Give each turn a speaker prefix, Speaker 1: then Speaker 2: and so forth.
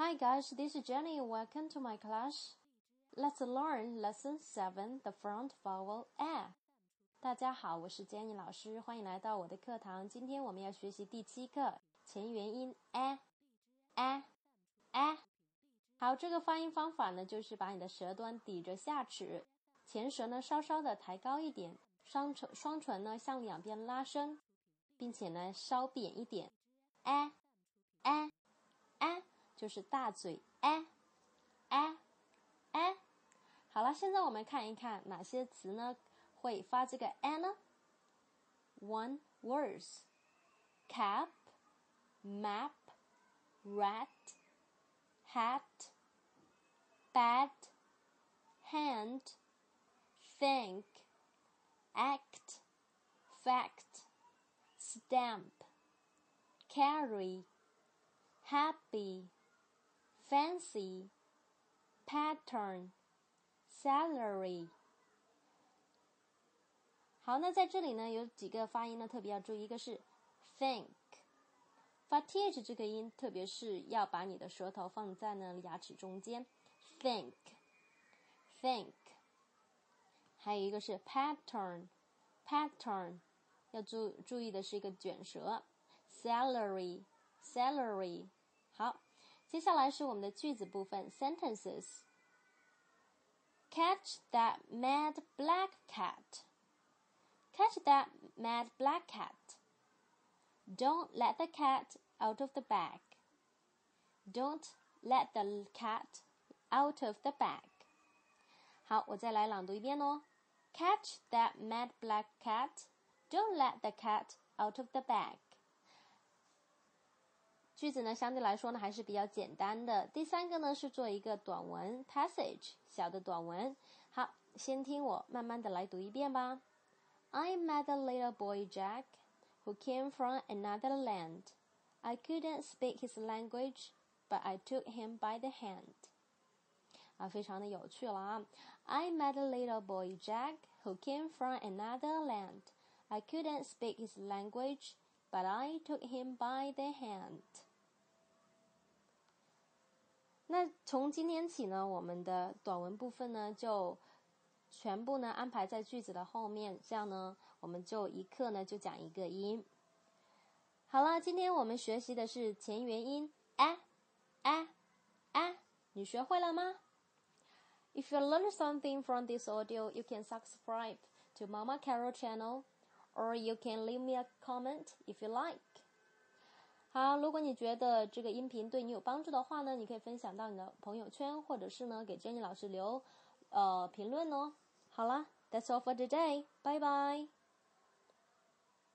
Speaker 1: Hi guys, this is Jenny. Welcome to my class. Let's learn lesson seven, the front vowel a. 大家好，我是 Jenny 老师，欢迎来到我的课堂。今天我们要学习第七课前元音 a a a。好，这个发音方法呢，就是把你的舌端抵着下齿，前舌呢稍稍的抬高一点，双唇双唇呢向两边拉伸，并且呢稍扁一点。a a a 就是大嘴 a a a。好了，现在我们看一看哪些词呢会发这个 a 呢？One words: cap, map, rat, hat, bad, hand, think, act, fact, stamp, carry, happy, fancy, pattern, salary。好，那在这里呢，有几个发音呢特别要注意，一个是 think，发 th 这个音，特别是要把你的舌头放在呢牙齿中间，think，think。还有一个是 pattern，pattern，要注注意的是一个卷舌，salary，salary。好， 接下来是我们的句子部分，sentences。Catch that mad black cat. Catch that mad black cat. Don't let the cat out of the bag. Don't let the cat out of the bag. 好，我再来朗读一遍哦。Catch that mad black cat. Don't let the cat out of the bag. 句子呢，相对来说呢还是比较简单的。第三个呢是做一个短文 passage 小的短文。好，先听我慢慢的来读一遍吧。I met a little boy Jack who came from another land. I couldn't speak his language, but I took him by the hand. 啊，非常的有趣了啊！I met a little boy Jack who came from another land. I couldn't speak his language, but I took him by the hand. 那从今天起呢，我们的短文部分呢，就全部呢安排在句子的后面，这样呢，我们就一课呢就讲一个音。好了，今天我们学习的是前元音 a a a，你学会了吗？If you learn something from this audio, you can subscribe to Mama Carol channel, or you can leave me a comment if you like. 好，如果你觉得这个音频对你有帮助的话呢，你可以分享到你的朋友圈，或者是呢给 Jenny 老师留呃评论哦。好啦，That's all for today. Bye bye.